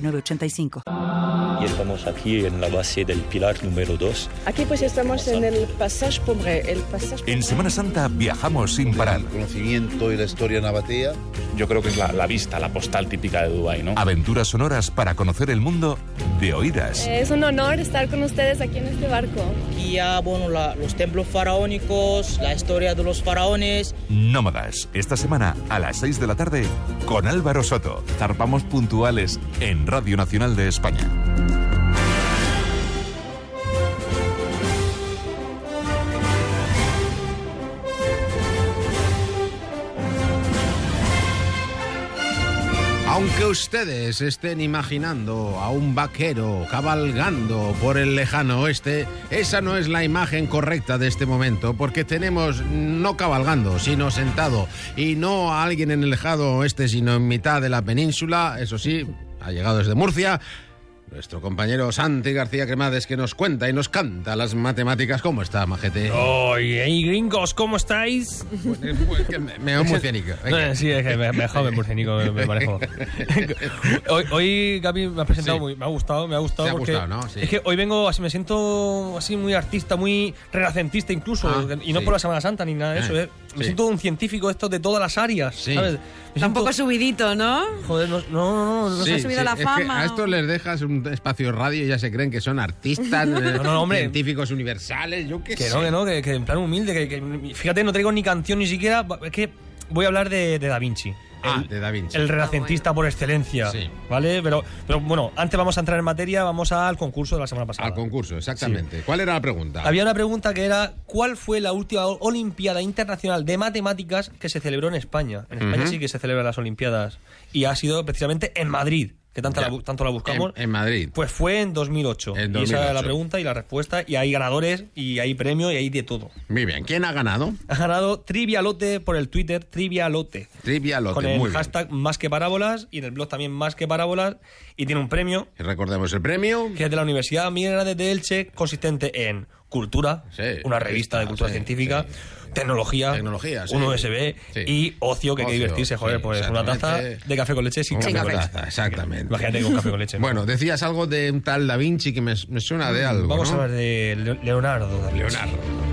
985. Y estamos aquí en la base del pilar número 2. Aquí pues estamos en el Passage Pombre. El Passage En Semana Santa viajamos sin parar. El conocimiento y la historia nabatea. Yo creo que es la, la vista, la postal típica de Dubái, ¿no? Aventuras sonoras para conocer el mundo de oídas. Es un honor estar con ustedes aquí en este barco. Aquí ya, bueno, la, los templos faraónicos, la historia de los faraones. Nómadas, esta semana a las 6 de la tarde con Álvaro Soto. Zarpamos puntuales en Radio Nacional de España. Aunque ustedes estén imaginando a un vaquero cabalgando por el lejano oeste, esa no es la imagen correcta de este momento, porque tenemos no cabalgando, sino sentado, y no a alguien en el lejano oeste, sino en mitad de la península, eso sí, ha llegado desde Murcia, nuestro compañero Santi García Cremades que nos cuenta y nos canta las matemáticas. ¿Cómo está, majete? Oye, hey, gringos, ¿cómo estáis? Pues, que me, me veo murcianico. No, sí, es que me, me murcianico me, me manejo. hoy, hoy Gaby me ha presentado Sí. muy, me ha gustado, me ha gustado ha porque gustado, ¿no? Sí. es que hoy vengo así, me siento así muy artista, muy renacentista incluso, Ah, y no sí. por la Semana Santa ni nada de eso, Eh, me siento un científico esto de todas las áreas. ¿sabes? Está un poco subidito, ¿no? Joder, no, no, no, no, no se ha subido la es que fama. a estos les dejas un espacio radio y ya se creen que son artistas, No, no, hombre. científicos universales, yo qué Que sé. no, que no, que, que en plan humilde, que, que- fíjate, no traigo ni canción ni siquiera, es que voy a hablar de, de Da Vinci. Ah, el, de Da Vinci. el renacentista por excelencia, Sí. ¿vale? Pero, pero bueno, antes vamos a entrar en materia, vamos al concurso de la semana pasada. Al concurso, exactamente. ¿Cuál era la pregunta? Había una pregunta que era ¿cuál fue la última Olimpiada Internacional de Matemáticas que se celebró en España? En España sí que se celebran las Olimpiadas y ha sido precisamente en Madrid, que tanta Ya. la tanto la buscamos. En, en Madrid. Pues fue en 2008. En Y esa era la 2008. pregunta y la respuesta. Y hay ganadores y hay premio y hay de todo. Muy bien. ¿Quién ha ganado? Ha ganado Trivialote por el Twitter, Trivialote. Trivia Lote. Con el Muy bien. hashtag más que parábolas y en el blog también más que parábolas. Y tiene un premio Y recordemos el premio. que es de la Universidad Hernández de Elche, consistente en cultura, Sí, una revista de sí, cultura sí, científica, tecnología, Tecnología, sí. un USB Sí. y ocio, que hay que divertirse, joder, sí, pues una taza de café con leche sin Una café. con leche. taza, exactamente. Imagínate con café con leche. ¿no? Bueno, decías algo de un tal Da Vinci que me, me suena de algo. Vamos ¿no? a hablar de Le- Leonardo. da Vinci. Leonardo.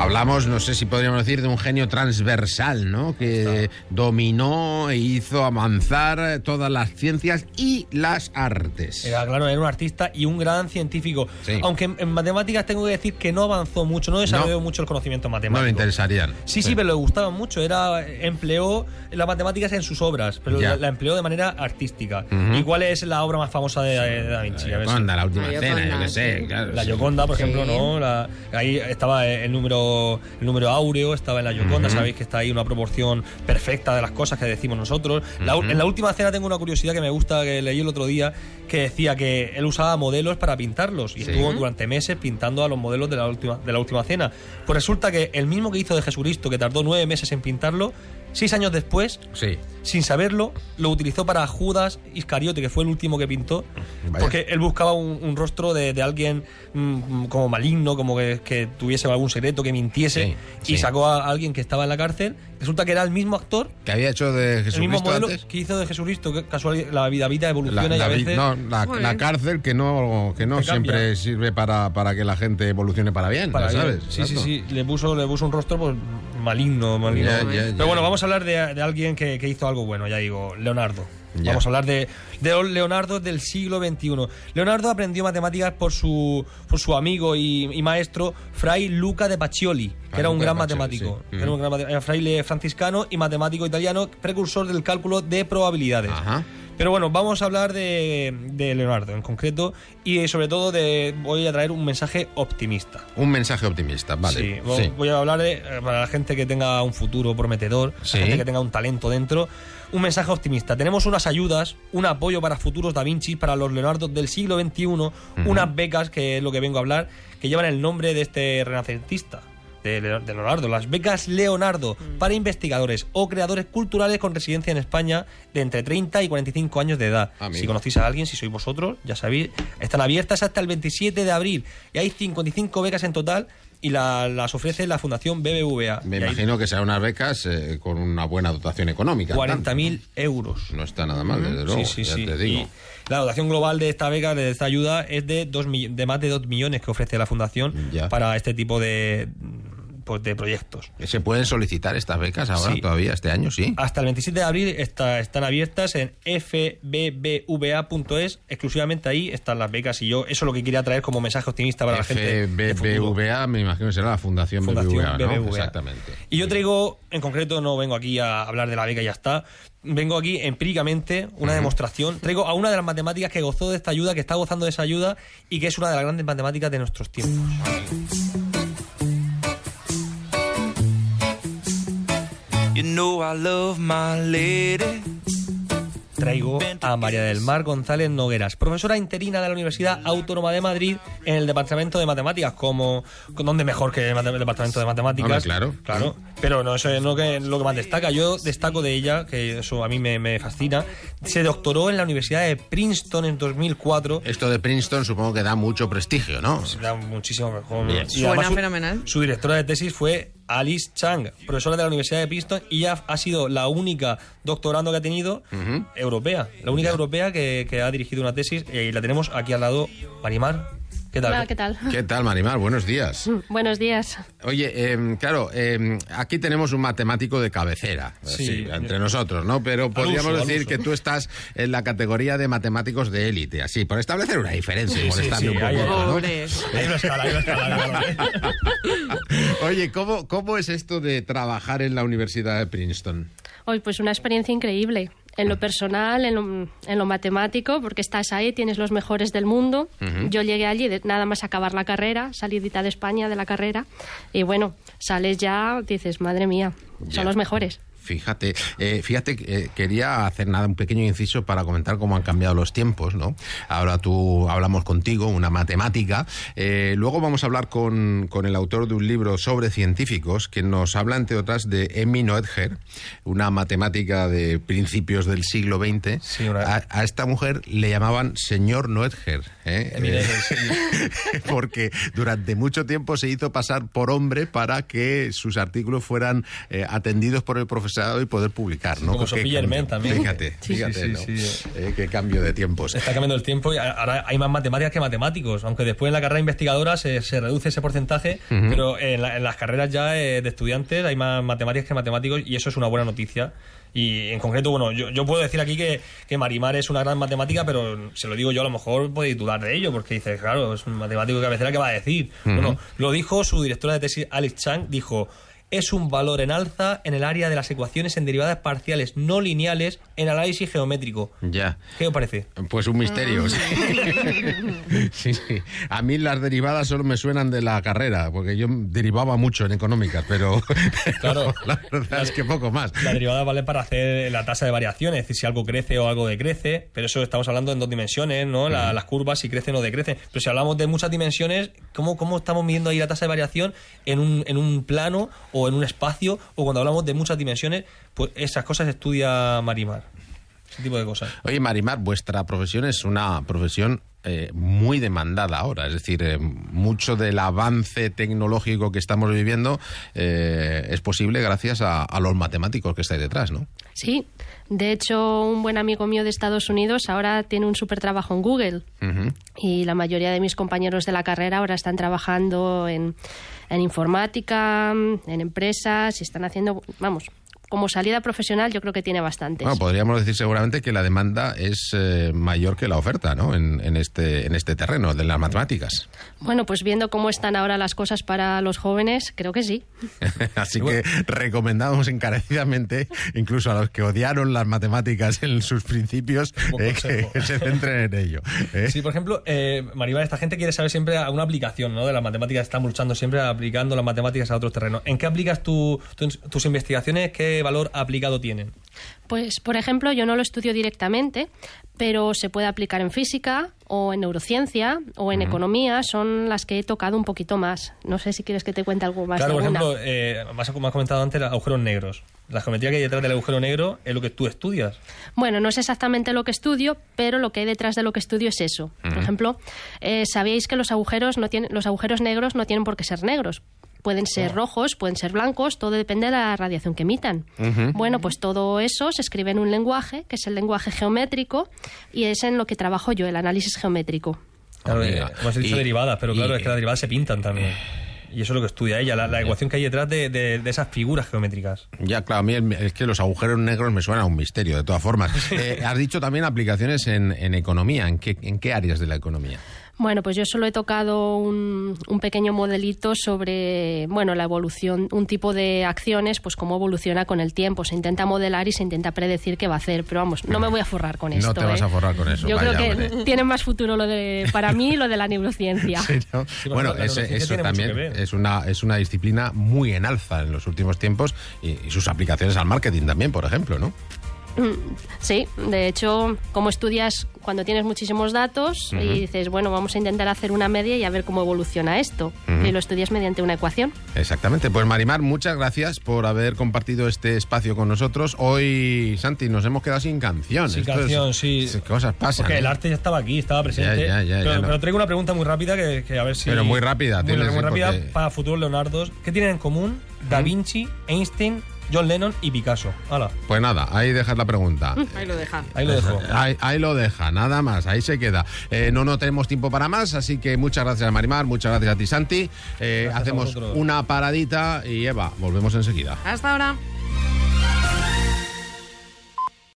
Hablamos, no sé si podríamos decir, de un genio transversal, ¿no? Que dominó e hizo avanzar todas las ciencias y las artes. Era, claro, era un artista y un gran científico. Sí. Aunque en, en matemáticas tengo que decir que no avanzó mucho, no desarrolló mucho el conocimiento matemático. No le interesarían. Sí, sí, pero le gustaban mucho. Era empleó las matemáticas en sus obras, pero la, la empleó de manera artística. Ujú. ¿Y cuál es la obra más famosa de, de Da Vinci? A ver si- Gioconda, la última La cena, yo Gioconda, qué sé. sí. claro, La sí. Gioconda, por Sí. ejemplo, ¿no? La- ahí estaba el número, el número áureo, estaba en la Gioconda, Ujú. sabéis que está ahí una proporción perfecta de las cosas que decimos nosotros. En la última cena tengo una curiosidad que me gusta, que leí el otro día, que decía que él usaba modelos para pintarlos y Sí. estuvo durante meses pintando a los modelos de la última, de la última cena. Pues resulta que el mismo que hizo de Jesucristo, que tardó nueve meses en pintarlo, seis años después, Sí. sin saberlo, lo utilizó para Judas Iscariote, que fue el último que pintó, Vaya. porque él buscaba un, un rostro de, de alguien mm, como maligno, como que, que tuviese algún secreto, que mintiese, Sí, sí. y sacó a alguien que estaba en la cárcel. Resulta que era el mismo actor, Que había hecho de el mismo Jesucristo modelo antes. que hizo de Jesucristo, que casual, la vida, vida La, evoluciona y la a vi- veces... no, la, cárcel que no, que no Que cambia. siempre sirve para, para que la gente evolucione para bien, para ¿sabes? bien. Sí, sí, sí. Le puso, le puso un rostro pues, maligno, maligno. Ya, ya, Pero ya. bueno, vamos a hablar de, de alguien que, que hizo algo bueno, ya digo, Leonardo. Ya. Vamos a hablar de, de Leonardo del siglo XXI. Leonardo aprendió matemáticas por su, por su amigo y, y maestro Fray Luca de Pacioli, que era un gran de Pacioli, matemático. sí. Era un gran mate- era fraile franciscano y matemático italiano, precursor del cálculo de probabilidades. Ajá. Pero bueno, vamos a hablar de, de Leonardo en concreto y eh, sobre todo de voy a traer un mensaje optimista. Un mensaje optimista, vale. Sí, Sí. vo- voy a hablar de, eh, para la gente que tenga un futuro prometedor, Sí. la gente que tenga un talento dentro. un mensaje optimista. Tenemos unas ayudas, un apoyo para futuros Da Vinci, para los Leonardo del siglo XXI, unas becas, que es lo que vengo a hablar, que llevan el nombre de este renacentista. De, de Leonardo, las becas Leonardo para investigadores o creadores culturales con residencia en España de entre 30 y 45 años de edad. Amigo. Si conocéis a alguien, si sois vosotros, ya sabéis, están abiertas hasta el 27 de abril y hay 55 becas en total y la- las ofrece la Fundación BBVA. Me imagino que serán unas becas eh, con una buena dotación económica. 40.000 euros. No está nada mal, desde luego. Sí, sí, ya sí. te digo. Y la dotación global de esta beca, de esta ayuda, es de, dos mi- de más de 2 millones que ofrece la Fundación Ya. para este tipo de, de proyectos. ¿Se pueden solicitar estas becas ahora Sí. todavía, este año? Sí. Hasta el 27 de abril está- están abiertas en fbbva.es. Exclusivamente ahí están las becas y yo eso es lo que quería traer como mensaje optimista para la gente. FBBVA, me imagino que será la Fundación, Fundación BBVA, ¿no? BBVA. Exactamente. Y yo traigo, en concreto, no vengo aquí a hablar de la beca y ya está. Vengo aquí empíricamente, una demostración. Traigo a una de las matemáticas que gozó de esta ayuda, que está gozando de esa ayuda y que es una de las grandes matemáticas de nuestros tiempos. You know I love my lady. Traigo a María del Mar González Nogueras, profesora interina de la Universidad Autónoma de Madrid en el Departamento de Matemáticas, como donde mejor que el Departamento de Matemáticas. Hombre, claro. Claro, pero no eso es lo que, lo que más destaca. Yo destaco de ella, que eso a mí me, me fascina. Se doctoró en la Universidad de Princeton en 2004. Esto de Princeton supongo que da mucho prestigio, ¿no? Da muchísimo mejor. Suena además su- fenomenal. Su directora de tesis fue Alice Chang, profesora de la Universidad de Princeton, y ella ha sido la única doctorando que ha tenido europea. La única europea que, que ha dirigido una tesis, y la tenemos aquí al lado, Marimar. ¿Qué tal? Hola, ¿qué tal? ¿Qué tal, Marimar? Buenos días. Buenos días. Oye, em, claro, em, aquí tenemos un matemático de cabecera, Sí. así, entre nosotros, ¿no? Pero podríamos uso, decir que tú estás en la categoría de matemáticos de élite, así, por establecer una diferencia y Sí, un poco. ahí, ahí. ¿no? Pobre. Hay una escala, hay una escala. Oye, ¿cómo, ¿cómo es esto de trabajar en la Universidad de Princeton? Hoy, pues una experiencia increíble. En lo personal, en lo, en lo matemático, porque estás ahí, tienes los mejores del mundo. Yo llegué allí de nada más acabar la carrera, salidita de España de la carrera, y bueno, sales ya, dices, madre mía, son los mejores. Fíjate, eh, fíjate, eh, quería hacer nada, un pequeño inciso para comentar cómo han cambiado los tiempos, ¿no? Ahora tú hablamos contigo, una matemática. eh, luego vamos a hablar con, con el autor de un libro sobre científicos que nos habla, entre otras, de Emmy Noether, una matemática de principios del siglo XX. Sí, a, a esta mujer le llamaban señor Noether, ¿eh? Noether, sí. porque durante mucho tiempo se hizo pasar por hombre para que sus artículos fueran eh, atendidos por el y poder publicar, ¿no? como cambio. Germain también. Fíjate, Sí, sí, fíjate, sí, ¿no? sí. Eh, qué cambio de tiempos. Está cambiando el tiempo y ahora hay más matemáticas que matemáticos, aunque después en la carrera investigadora se, se reduce ese porcentaje, pero en, la- en las carreras ya eh, de estudiantes hay más matemáticas que matemáticos y eso es una buena noticia. Y en concreto, bueno, yo, yo puedo decir aquí que, que Marimar es una gran matemática, pero se lo digo yo, a lo mejor podéis dudar de ello, porque dices, claro, es un matemático de cabecera que va a decir. Bueno, lo dijo su directora de tesis, Alex Chang, dijo, es un valor en alza en el área de las ecuaciones en derivadas parciales no lineales en análisis geométrico. Ya. ¿Qué os parece? Pues un misterio. sí. Sí, sí. A mí las derivadas solo me suenan de la carrera, porque yo derivaba mucho en económicas, pero, Claro. la verdad es que poco más. La derivada vale para hacer la tasa de variación, es decir, si algo crece o algo decrece, pero eso estamos hablando en dos dimensiones, ¿no? La- las curvas, si crecen o decrecen. Pero si hablamos de muchas dimensiones, ¿cómo, cómo estamos midiendo ahí la tasa de variación en un, en un plano o en un espacio? O cuando hablamos de muchas dimensiones, pues esas cosas estudia Marimar. Ese tipo de cosas. Oye, Marimar, vuestra profesión es una profesión eh, muy demandada ahora. Es decir, eh, mucho del avance tecnológico que estamos viviendo eh, es posible gracias a, a los matemáticos que estáis detrás, ¿no? Sí, de hecho, un buen amigo mío de Estados Unidos ahora tiene un súper trabajo en Google. Y la mayoría de mis compañeros de la carrera ahora están trabajando en, en informática, en empresas y están haciendo, vamos, como salida profesional yo creo que tiene bastantes. Bueno, podríamos decir seguramente que la demanda es eh, mayor que la oferta, ¿no? En, en este, en este terreno de las matemáticas. Bueno, pues viendo cómo están ahora las cosas para los jóvenes, creo que sí. Así que recomendamos encarecidamente, incluso a los que odiaron las matemáticas en sus principios, eh, que se centren en ello. ¿eh? Sí, por ejemplo, eh, Maribel, esta gente quiere saber siempre alguna aplicación ¿no? de las matemáticas. Estamos luchando siempre aplicando las matemáticas a otros terrenos. ¿En qué aplicas tu- tu- tus investigaciones? ¿Qué qué valor aplicado tienen? Pues, por ejemplo, yo no lo estudio directamente, pero se puede aplicar en física o en neurociencia o en economía, son las que he tocado un poquito más. No sé si quieres que te cuente algo más. Claro, por ejemplo, eh, más como has comentado antes, agujeros negros. La geometría que hay detrás del agujero negro es lo que tú estudias. Bueno, no es exactamente lo que estudio, pero lo que hay detrás de lo que estudio es eso. Por ejemplo, eh, sabíais que los agujeros no tienen, los agujeros negros no tienen por qué ser negros. Pueden ser rojos, pueden ser blancos, todo depende de la radiación que emitan. Bueno, pues todo eso se escribe en un lenguaje, que es el lenguaje geométrico, y es en lo que trabajo yo, el análisis geométrico. Claro, eh, hemos dicho Y- derivadas, pero claro, y- es que las derivadas se pintan también. Y eso es lo que estudia ella, la, la ecuación que hay detrás de, de- de esas figuras geométricas. Ya, claro, a mí el- es que los agujeros negros me suenan a un misterio, de todas formas. Eh, has dicho también aplicaciones en, en economía. ¿En qué, ¿En qué áreas de la economía? Bueno, pues yo solo he tocado un, un pequeño modelito sobre, bueno, la evolución, un tipo de acciones, pues cómo evoluciona con el tiempo. Se intenta modelar y se intenta predecir qué va a hacer, pero vamos, no me voy a forrar con No esto. te vas ¿eh? a forrar con eso, Yo vaya, creo que hombre. tiene más futuro lo de, para mí, lo de la neurociencia. Sí, ¿no? bueno, ese- eso también es una, es una disciplina muy en alza en los últimos tiempos y, y sus aplicaciones al marketing también, por ejemplo, ¿no? Mm, Sí, de hecho, como estudias cuando tienes muchísimos datos y dices, bueno, vamos a intentar hacer una media y a ver cómo evoluciona esto. Y lo estudias mediante una ecuación. Exactamente. Pues Marimar, muchas gracias por haber compartido este espacio con nosotros. Hoy, Santi, nos hemos quedado sin canción. Sin Esto es- sí. cosas pasan. Porque el ¿eh? arte ya estaba aquí, estaba presente. Ya, ya, ya, pero, no. pero traigo una pregunta muy rápida que, que a ver si. Pero muy rápida, Muy, tienes, muy sí, rápida porque- para futuros Leonardos. ¿Qué tienen en común Da Vinci, Einstein, John Lennon y Picasso? Hala, Pues nada, ahí dejas la pregunta. Ahí lo deja. ahí lo dejo. Ahí, ahí lo deja, nada más, ahí se queda. Eh, no, no tenemos tiempo para más, así que muchas gracias a Marimar, muchas gracias a ti, Santi. Eh, hacemos una paradita y Eva, volvemos enseguida. Hasta ahora.